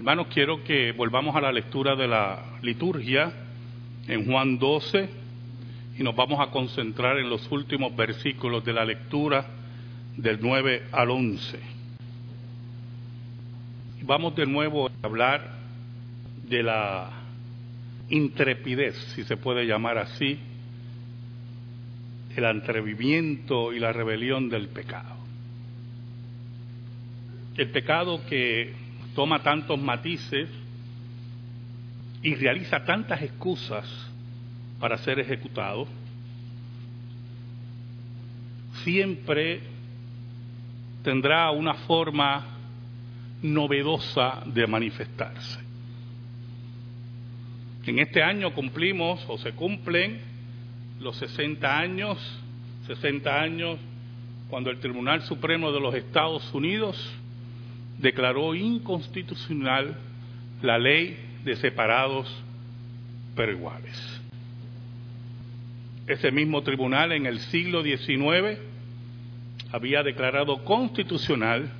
Hermanos, quiero que volvamos a la lectura de la liturgia en Juan 12 y nos vamos a concentrar en los últimos versículos de la lectura del 9 al 11. Vamos de nuevo a hablar de la intrepidez, si se puede llamar así, el atrevimiento y la rebelión del pecado. El pecado que toma tantos matices y realiza tantas excusas para ser ejecutado, siempre tendrá una forma novedosa de manifestarse. En este año cumplimos o se cumplen los 60 años, 60 años cuando el Tribunal Supremo de los Estados Unidos declaró inconstitucional la ley de separados pero iguales. Ese mismo tribunal en el siglo XIX había declarado constitucional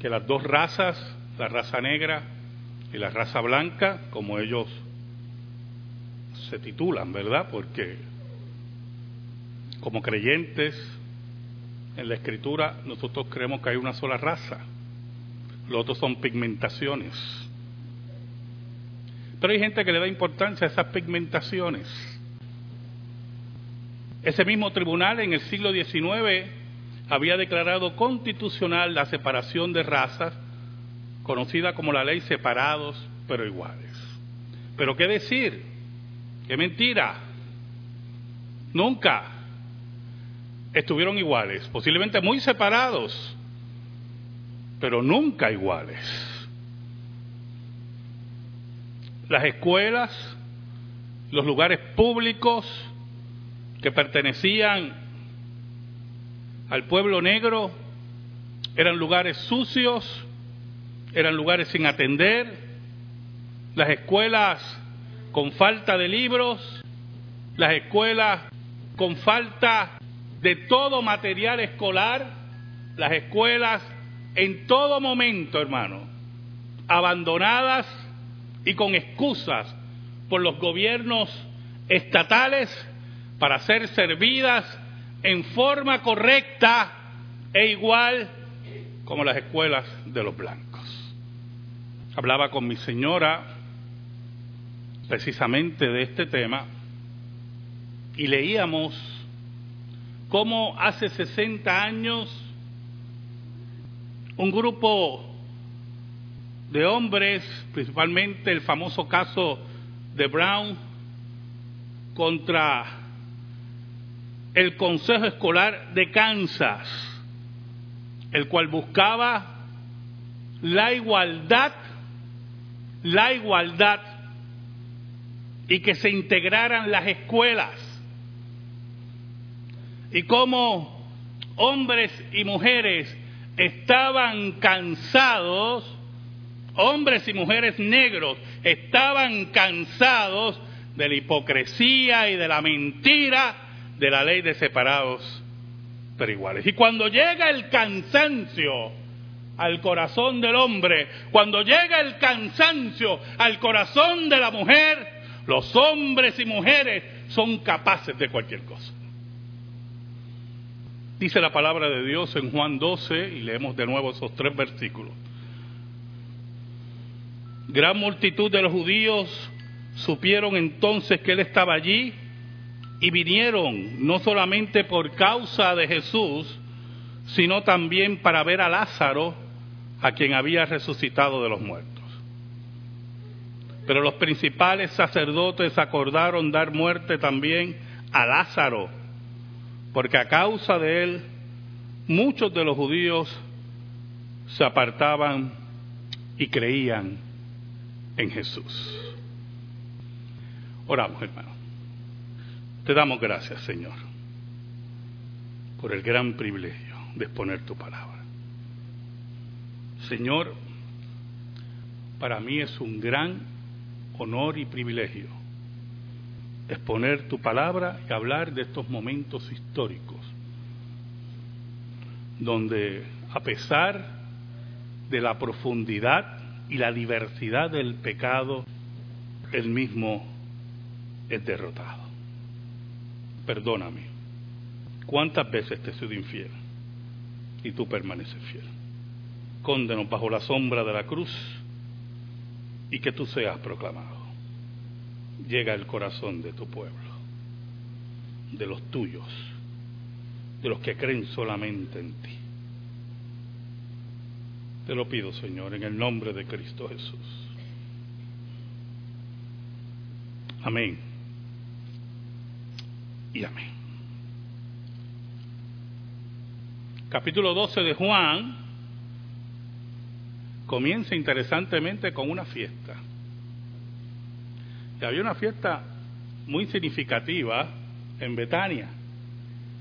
que las dos razas, la raza negra y la raza blanca, como ellos se titulan, ¿verdad? Porque como creyentes en la escritura nosotros creemos que hay una sola raza, los otros son pigmentaciones. Pero hay gente que le da importancia a esas pigmentaciones. Ese mismo tribunal en el siglo XIX había declarado constitucional la separación de razas, conocida como la ley separados pero iguales. Pero qué decir, qué mentira, nunca estuvieron iguales, posiblemente muy separados, pero nunca iguales. Las escuelas, los lugares públicos que pertenecían al pueblo negro eran lugares sucios, eran lugares sin atender, las escuelas con falta de libros, las escuelas con falta de todo material escolar, las escuelas en todo momento, hermano, abandonadas y con excusas por los gobiernos estatales para ser servidas en forma correcta e igual como las escuelas de los blancos. Hablaba con mi señora precisamente de este tema y leíamos cómo hace 60 años un grupo de hombres, principalmente el famoso caso de Brown, contra el Consejo Escolar de Kansas, el cual buscaba la igualdad, la igualdad y que se integraran las escuelas y cómo hombres y mujeres estaban cansados, hombres y mujeres negros estaban cansados de la hipocresía y de la mentira de la ley de separados pero iguales. Y cuando llega el cansancio al corazón del hombre, cuando llega el cansancio al corazón de la mujer, los hombres y mujeres son capaces de cualquier cosa. Dice la palabra de Dios en Juan 12 y leemos de nuevo esos tres versículos. Gran multitud de los judíos supieron entonces que Él estaba allí y vinieron no solamente por causa de Jesús, sino también para ver a Lázaro, a quien había resucitado de los muertos. Pero los principales sacerdotes acordaron dar muerte también a Lázaro porque a causa de él muchos de los judíos se apartaban y creían en Jesús. Oramos, hermano. Te damos gracias, Señor, por el gran privilegio de exponer tu palabra. Señor, para mí es un gran honor y privilegio exponer tu palabra y hablar de estos momentos históricos, donde a pesar de la profundidad y la diversidad del pecado, él mismo es derrotado. Perdóname, ¿cuántas veces te he sido infiel? Y tú permaneces fiel. Cóndenos bajo la sombra de la cruz y que tú seas proclamado. Llega el corazón de tu pueblo, de los tuyos, de los que creen solamente en ti. Te lo pido, Señor, en el nombre de Cristo Jesús. Amén. Y amén. Capítulo 12 de Juan comienza interesantemente con una fiesta. Y había una fiesta muy significativa en Betania.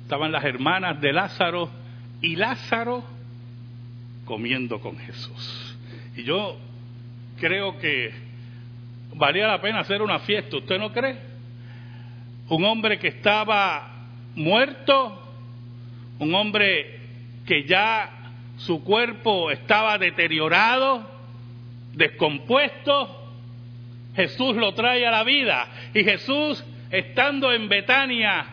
Estaban las hermanas de Lázaro y Lázaro comiendo con Jesús. Y yo creo que valía la pena hacer una fiesta, ¿usted no cree? Un hombre que estaba muerto, un hombre que ya su cuerpo estaba deteriorado, descompuesto, Jesús lo trae a la vida y Jesús, estando en Betania,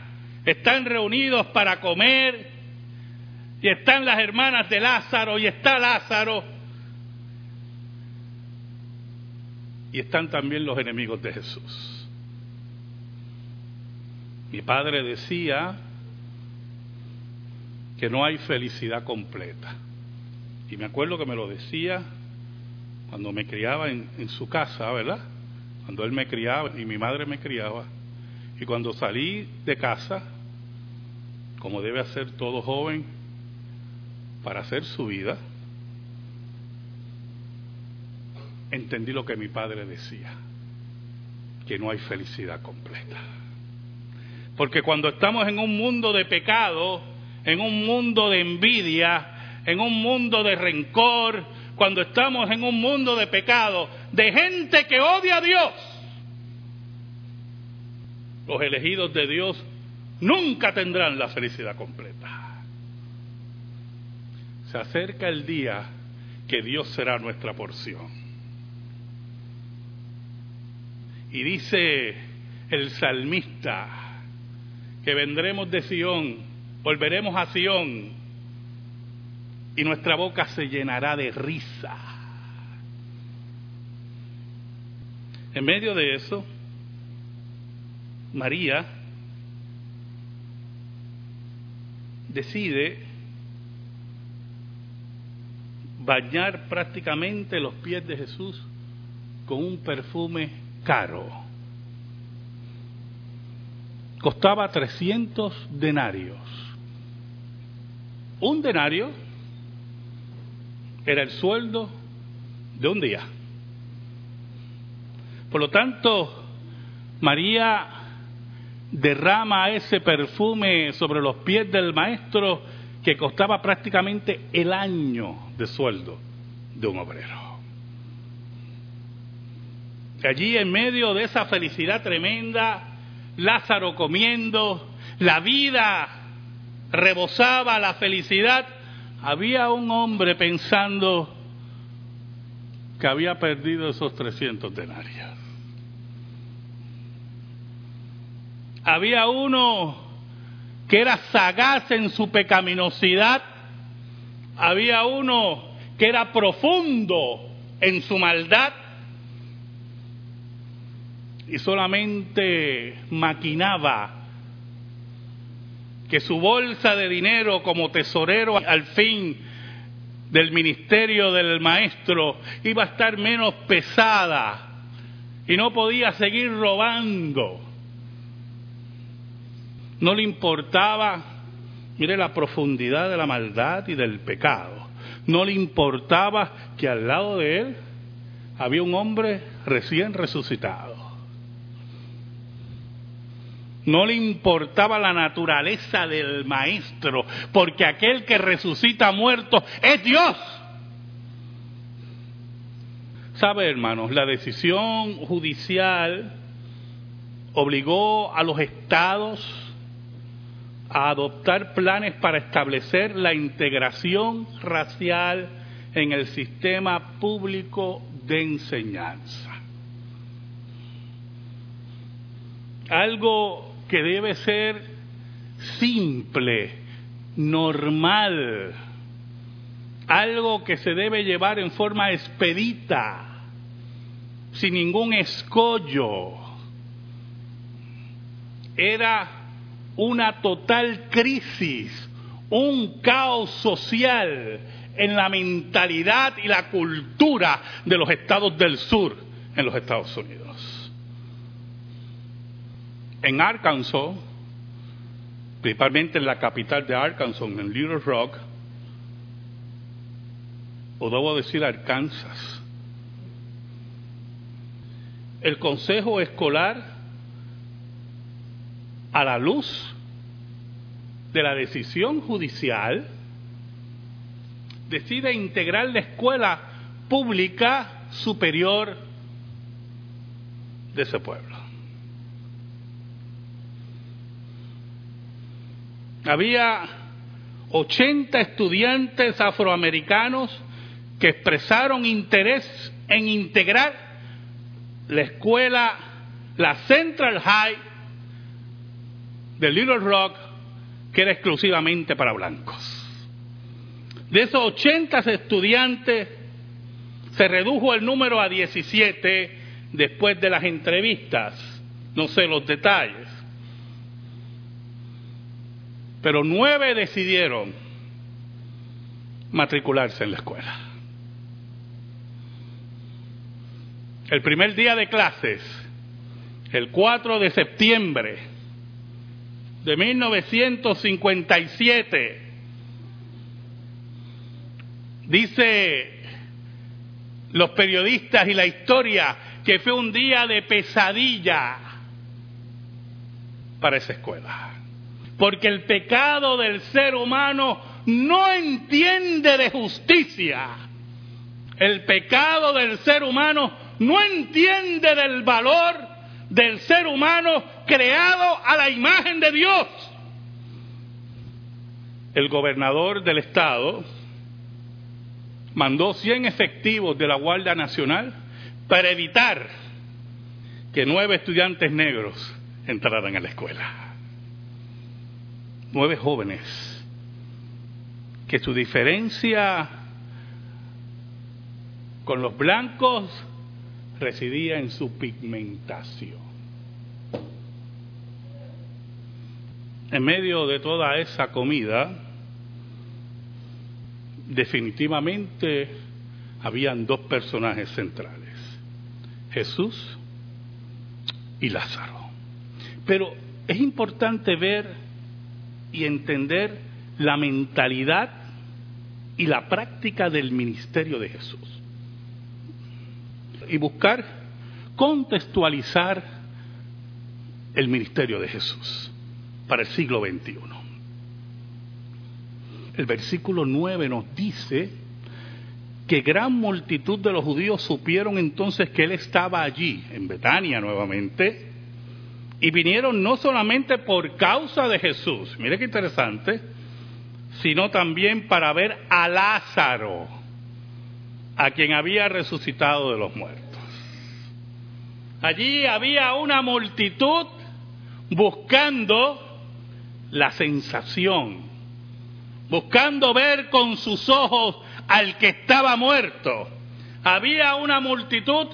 están reunidos para comer y están las hermanas de Lázaro y está Lázaro y están también los enemigos de Jesús. Mi padre decía que no hay felicidad completa. Y me acuerdo que me lo decía cuando me criaba en, su casa, ¿verdad? Cuando él me criaba y mi madre me criaba. Y cuando salí de casa, como debe hacer todo joven, para hacer su vida, entendí lo que mi padre decía, que no hay felicidad completa. Porque cuando estamos en un mundo de pecado, en un mundo de envidia, en un mundo de rencor, cuando estamos en un mundo de pecado, de gente que odia a Dios, los elegidos de Dios nunca tendrán la felicidad completa. Se acerca el día que Dios será nuestra porción. Y dice el salmista que vendremos de Sión, volveremos a Sión y nuestra boca se llenará de risa. En medio de eso, María decide bañar prácticamente los pies de Jesús con un perfume caro. Costaba 300 denarios. Un denario era el sueldo de un día. Por lo tanto, María derrama ese perfume sobre los pies del maestro que costaba prácticamente el año de sueldo de un obrero. Allí en medio de esa felicidad tremenda, Lázaro comiendo, la vida rebosaba la felicidad, había un hombre pensando que había perdido esos 300 denarios. Había uno que era sagaz en su pecaminosidad, había uno que era profundo en su maldad y solamente maquinaba que su bolsa de dinero como tesorero al fin del ministerio del maestro iba a estar menos pesada y no podía seguir robando no le importaba, mire la profundidad de la maldad y del pecado. No le importaba que al lado de él había un hombre recién resucitado. No le importaba la naturaleza del maestro, porque aquel que resucita muerto es Dios. ¿Sabe, hermanos? La decisión judicial obligó a los estados a adoptar planes para establecer la integración racial en el sistema público de enseñanza. Algo que debe ser simple, normal, algo que se debe llevar en forma expedita, sin ningún escollo. Era una total crisis, un caos social en la mentalidad y la cultura de los estados del sur en los Estados Unidos. En Arkansas, principalmente en la capital de Arkansas, en Little Rock, o debo decir Arkansas, el Consejo Escolar, a la luz de la decisión judicial, decide integrar la escuela pública superior de ese pueblo. Había 80 estudiantes afroamericanos que expresaron interés en integrar la escuela, la Central High de Little Rock, que era exclusivamente para blancos. De esos 80 estudiantes, se redujo el número a 17 después de las entrevistas. No sé los detalles. Pero nueve decidieron matricularse en la escuela. El primer día de clases, el 4 de septiembre de 1957, Dice los periodistas y la historia que fue un día de pesadilla para esa escuela. Porque el pecado del ser humano no entiende de justicia. El pecado del ser humano no entiende del valor del ser humano creado a la imagen de Dios. El gobernador del estado, mandó 100 efectivos de la Guardia Nacional para evitar que nueve estudiantes negros entraran a la escuela. Nueve jóvenes que su diferencia con los blancos residía en su pigmentación. En medio de toda esa comida, definitivamente habían dos personajes centrales, Jesús y Lázaro. Pero es importante ver y entender la mentalidad y la práctica del ministerio de Jesús. Y buscar contextualizar el ministerio de Jesús para el siglo XXI el versículo 9 nos dice que gran multitud de los judíos supieron entonces que él estaba allí, en Betania nuevamente, y vinieron no solamente por causa de Jesús, mire qué interesante, sino también para ver a Lázaro, a quien había resucitado de los muertos. Allí había una multitud buscando la sensación, buscando ver con sus ojos al que estaba muerto. Había una multitud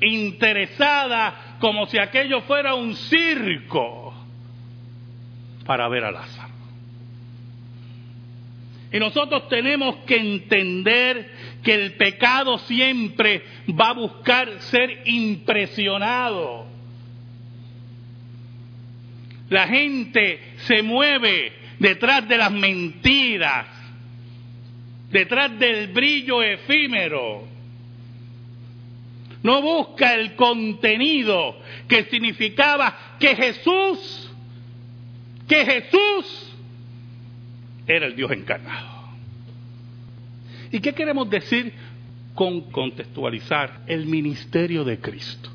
interesada como si aquello fuera un circo para ver a Lázaro. Y nosotros tenemos que entender que el pecado siempre va a buscar ser impresionado. La gente se mueve detrás de las mentiras, detrás del brillo efímero. No busca el contenido que significaba que Jesús, que Jesús era el Dios encarnado. ¿Y qué queremos decir con contextualizar el ministerio de Cristo?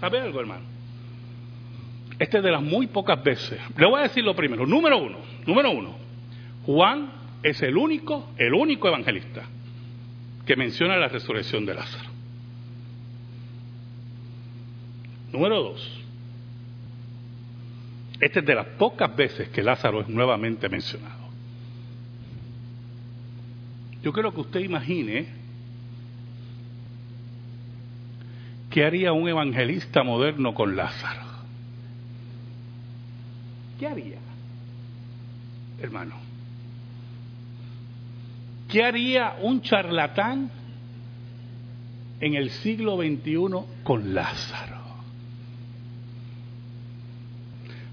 ¿Sabe algo, hermano? Este es de las muy pocas veces. Le voy a decir lo primero. Número uno. Número uno. Juan es el único, el único evangelista que menciona la resurrección de Lázaro. Número dos. Esta es de las pocas veces que Lázaro es nuevamente mencionado. Yo quiero que usted imagine qué haría un evangelista moderno con Lázaro. ¿Qué haría, hermano? ¿Qué haría un charlatán en el siglo XXI con Lázaro?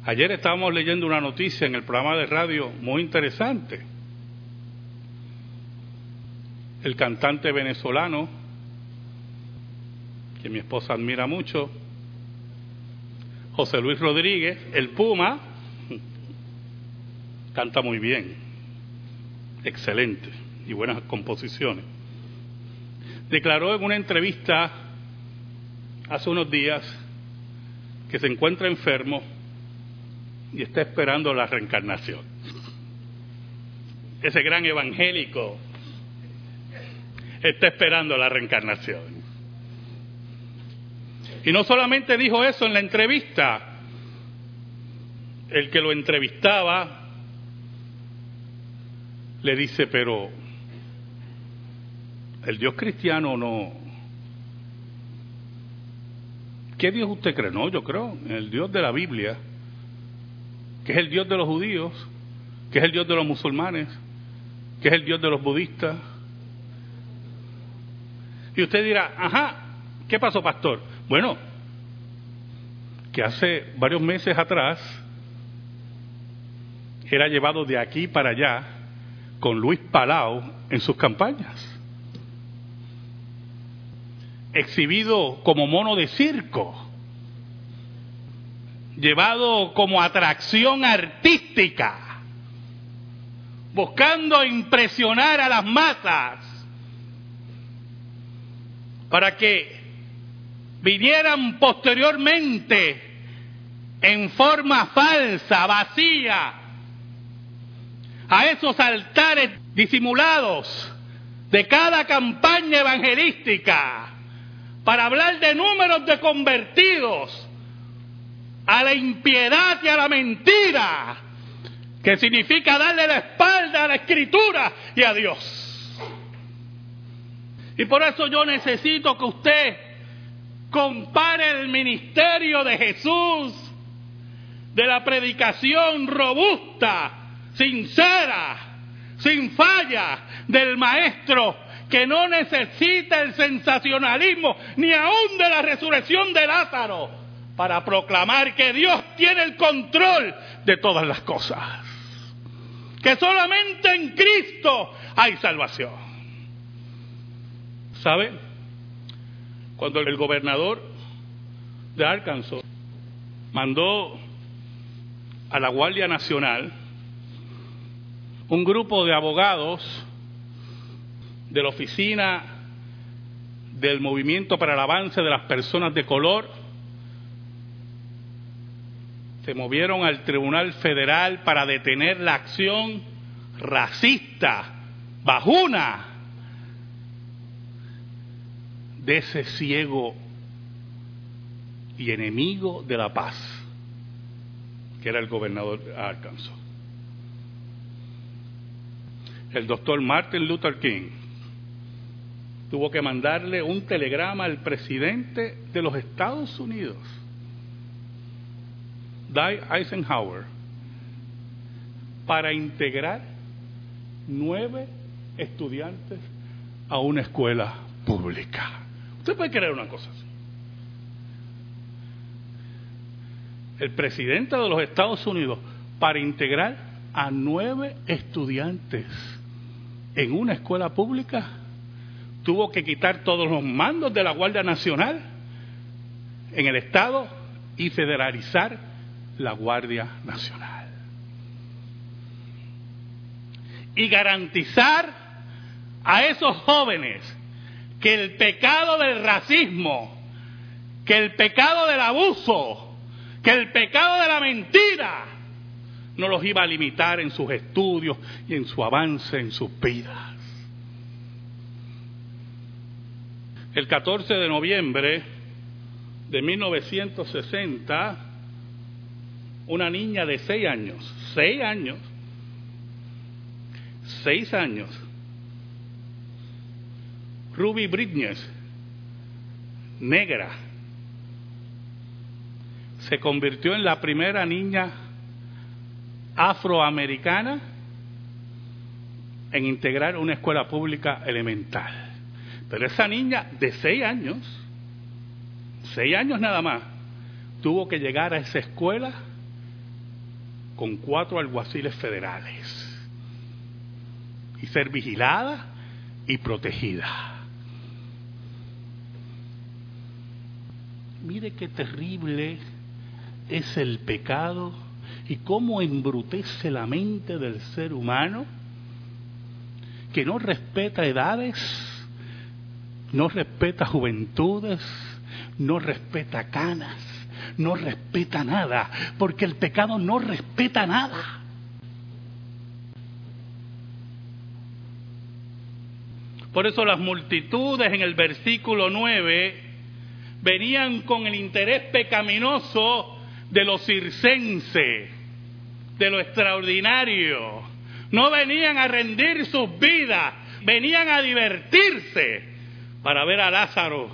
Ayer estábamos leyendo una noticia en el programa de radio muy interesante. El cantante venezolano, que mi esposa admira mucho, José Luis Rodríguez, el Puma, canta muy bien, excelente y buenas composiciones. Declaró en una entrevista hace unos días que se encuentra enfermo y está esperando la reencarnación. Ese gran evangélico está esperando la reencarnación. Y no solamente dijo eso en la entrevista, el que lo entrevistaba le dice, pero el Dios cristiano no... ¿Qué Dios usted cree? No, yo creo el Dios de la Biblia que es el Dios de los judíos, que es el Dios de los musulmanes, que es el Dios de los budistas. Y usted dirá, ajá, ¿qué pasó, pastor? Bueno, que hace varios meses atrás era llevado de aquí para allá con Luis Palau en sus campañas. Exhibido como mono de circo. Llevado como atracción artística, buscando impresionar a las masas. Para que vinieran posteriormente en forma falsa, vacía, a esos altares disimulados de cada campaña evangelística para hablar de números de convertidos a la impiedad y a la mentira, que significa darle la espalda a la escritura y a Dios. Y por eso yo necesito que usted compare el ministerio de Jesús, de la predicación robusta, sincera, sin falla del maestro que no necesita el sensacionalismo ni aún de la resurrección de Lázaro para proclamar que Dios tiene el control de todas las cosas. Que solamente en Cristo hay salvación. ¿Sabe? Cuando el gobernador de Arkansas mandó a la Guardia Nacional un grupo de abogados de la Oficina del Movimiento para el Avance de las Personas de Color se movieron al Tribunal Federal para detener la acción racista, bajuna, de ese ciego y enemigo de la paz, que era el gobernador Arkansas. El doctor Martin Luther King tuvo que mandarle un telegrama al presidente de los Estados Unidos Dwight Eisenhower para integrar nueve estudiantes a una escuela pública. Usted puede creer una cosa así. El presidente de los Estados Unidos para integrar a nueve estudiantes en una escuela pública tuvo que quitar todos los mandos de la Guardia Nacional en el Estado y federalizar la Guardia Nacional. Y garantizar a esos jóvenes que el pecado del racismo, que el pecado del abuso, que el pecado de la mentira no los iba a limitar en sus estudios y en su avance en sus vidas. El 14 de noviembre de 1960, una niña de seis años, seis años, seis años, Ruby Bridges, negra, se convirtió en la primera niña afroamericana en integrar una escuela pública elemental. Pero esa niña de seis años, seis años nada más, tuvo que llegar a esa escuela con cuatro alguaciles federales y ser vigilada y protegida. Mire qué terrible es el pecado y cómo embrutece la mente del ser humano que no respeta edades, no respeta juventudes, no respeta canas, no respeta nada, porque el pecado no respeta nada. Por eso las multitudes en el versículo 9 venían con el interés pecaminoso de lo circense, de lo extraordinario. No venían a rendir sus vidas, venían a divertirse para ver a Lázaro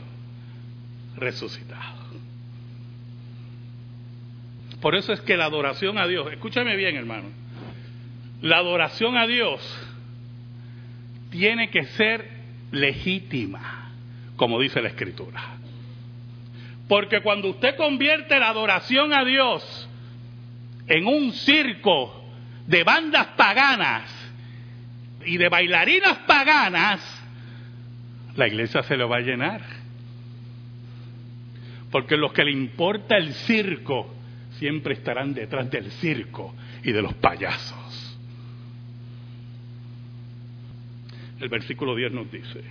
resucitado. Por eso es que la adoración a Dios, escúchame bien hermano, la adoración a Dios tiene que ser legítima, como dice la Escritura. Porque cuando usted convierte la adoración a Dios en un circo de bandas paganas y de bailarinas paganas, la iglesia se lo va a llenar. Porque los que le importa el circo siempre estarán detrás del circo y de los payasos. El versículo 10 nos dice,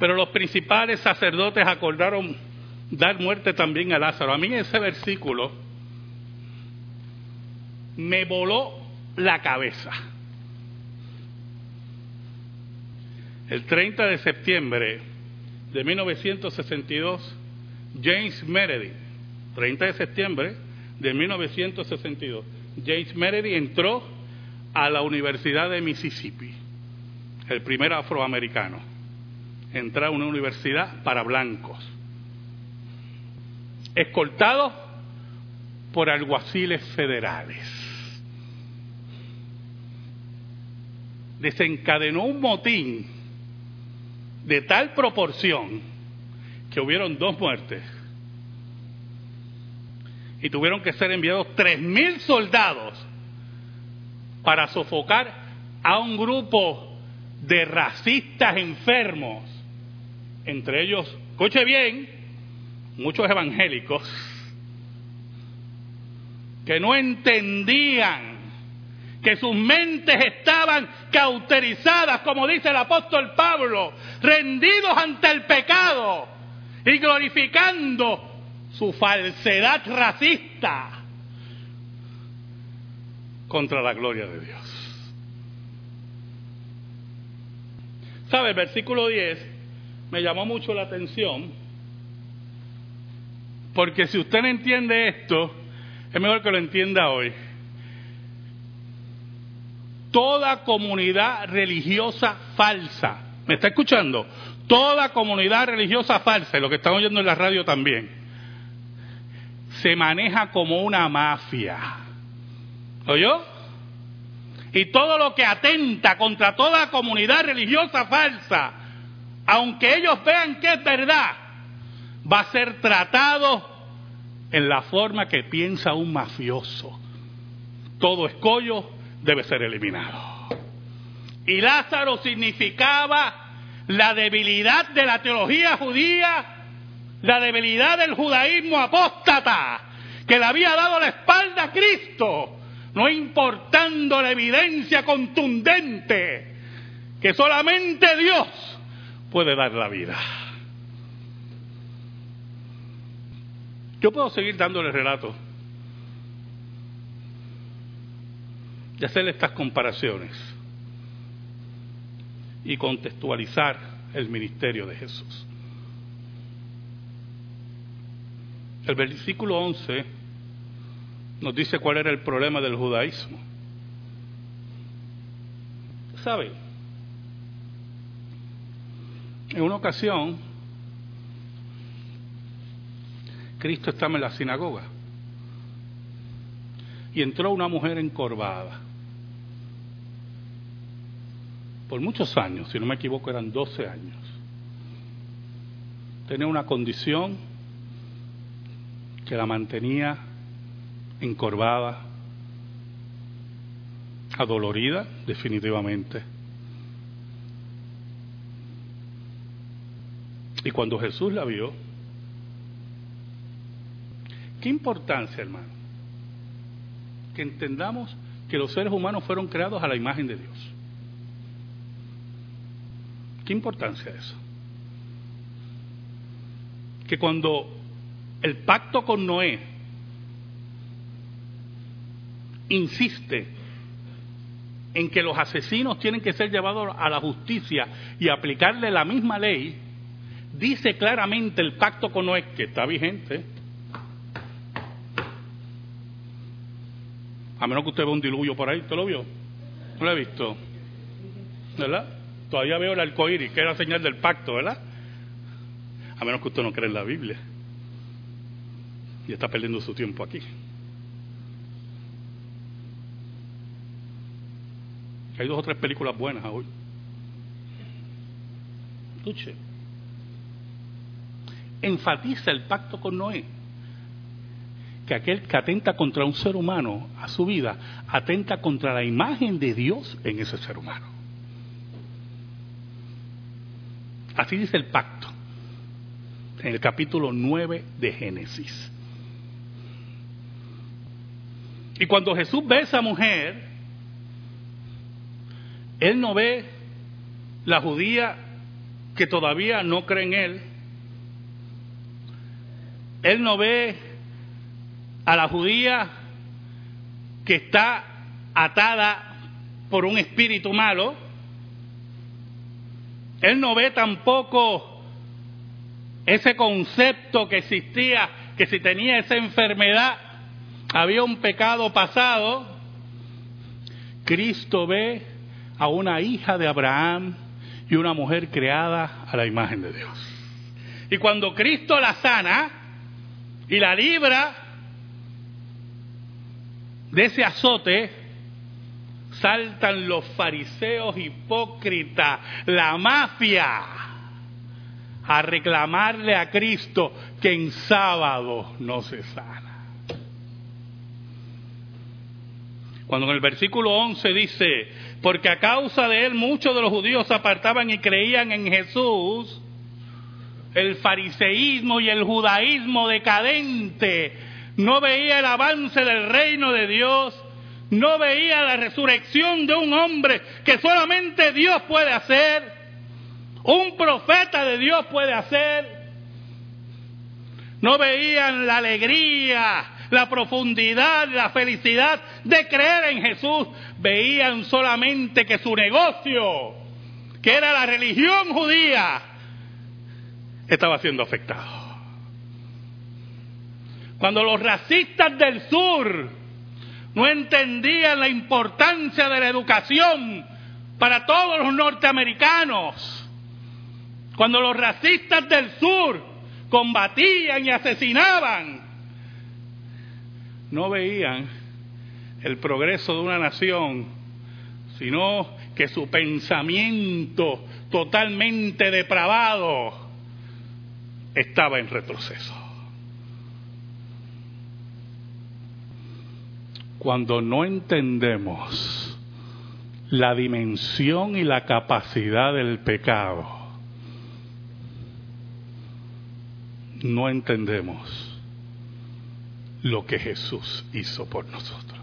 pero los principales sacerdotes acordaron dar muerte también a Lázaro. A mí ese versículo me voló la cabeza. El 30 de septiembre de 1962, James Meredith, 30 de septiembre de 1962, James Meredith entró a la Universidad de Mississippi, el primer afroamericano entrar a una universidad para blancos, escoltado por alguaciles federales. Desencadenó un motín de tal proporción que hubieron dos muertes. Y tuvieron que ser enviados tres mil soldados para sofocar a un grupo de racistas enfermos entre ellos, escuche bien, muchos evangélicos que no entendían que sus mentes estaban cauterizadas, como dice el apóstol Pablo, rendidos ante el pecado y glorificando su falsedad racista contra la gloria de Dios. ¿Sabe? El versículo 10 me llamó mucho la atención, porque si usted no entiende esto, es mejor que lo entienda hoy. Toda comunidad religiosa falsa, ¿me está escuchando? Toda comunidad religiosa falsa, y lo que están oyendo en la radio también, se maneja como una mafia. ¿Oyó? Y todo lo que atenta contra toda comunidad religiosa falsa aunque ellos vean que es verdad, va a ser tratado en la forma que piensa un mafioso. Todo escollo debe ser eliminado. Y Lázaro significaba la debilidad de la teología judía, la debilidad del judaísmo apóstata, que le había dado la espalda a Cristo, no importando la evidencia contundente que solamente Dios puede dar la vida. Yo puedo seguir dándole relatos de hacer estas comparaciones y contextualizar el ministerio de Jesús. El versículo 11 nos dice cuál era el problema del judaísmo. ¿Sabe? En una ocasión, Cristo estaba en la sinagoga y entró una mujer encorvada. Por muchos años, si no me equivoco, eran 12 años. Tenía una condición que la mantenía encorvada, adolorida, definitivamente. Y cuando Jesús la vio, ¿qué importancia, hermano? Que entendamos que los seres humanos fueron creados a la imagen de Dios. ¿Qué importancia eso? Que cuando el pacto con Noé insiste en que los asesinos tienen que ser llevados a la justicia y aplicarle la misma ley, dice claramente el pacto con Noé, que está vigente, a menos que usted vea un diluvio por ahí, ¿usted lo vio? No lo he visto, ¿verdad? Todavía veo el arcoíris, que era señal del pacto, ¿verdad? A menos que usted no cree en la Biblia y está perdiendo su tiempo aquí. Hay dos o tres películas buenas hoy. Escuche. Enfatiza el pacto con Noé. Que aquel que atenta contra un ser humano a su vida, atenta contra la imagen de Dios en ese ser humano. Así dice el pacto en el capítulo 9 de Génesis. Y cuando Jesús ve a esa mujer, él no ve la judía que todavía no cree en Él. Él no ve a la judía que está atada por un espíritu malo. Él no ve tampoco ese concepto que existía, que si tenía esa enfermedad había un pecado pasado. Cristo ve a una hija de Abraham y una mujer creada a la imagen de Dios. Y cuando Cristo la sana y la libra de ese azote, saltan los fariseos hipócritas, la mafia, a reclamarle a Cristo que en sábado no se sana. Cuando en el versículo 11 dice, porque a causa de él muchos de los judíos se apartaban y creían en Jesús, el fariseísmo y el judaísmo decadente no veía el avance del reino de Dios, no veía la resurrección de un hombre que solamente Dios puede hacer, un profeta de Dios puede hacer, no veían la alegría, la profundidad, la felicidad de creer en Jesús, veían solamente que su negocio, que era la religión judía, estaba siendo afectado. Cuando los racistas del sur no entendían la importancia de la educación para todos los norteamericanos, cuando los racistas del sur combatían y asesinaban, no veían el progreso de una nación, sino que su pensamiento totalmente depravado estaba en retroceso. Cuando no entendemos la dimensión y la capacidad del pecado, no entendemos lo que Jesús hizo por nosotros.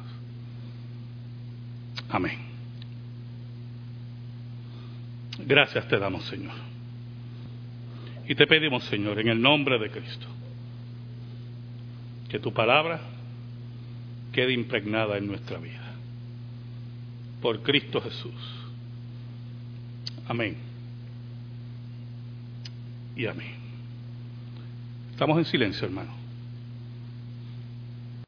Amén. Gracias te damos, Señor. Y te pedimos, Señor, en el nombre de Cristo, que tu palabra quede impregnada en nuestra vida. por Cristo Jesús. Amén. Y amén. Estamos en silencio, hermano.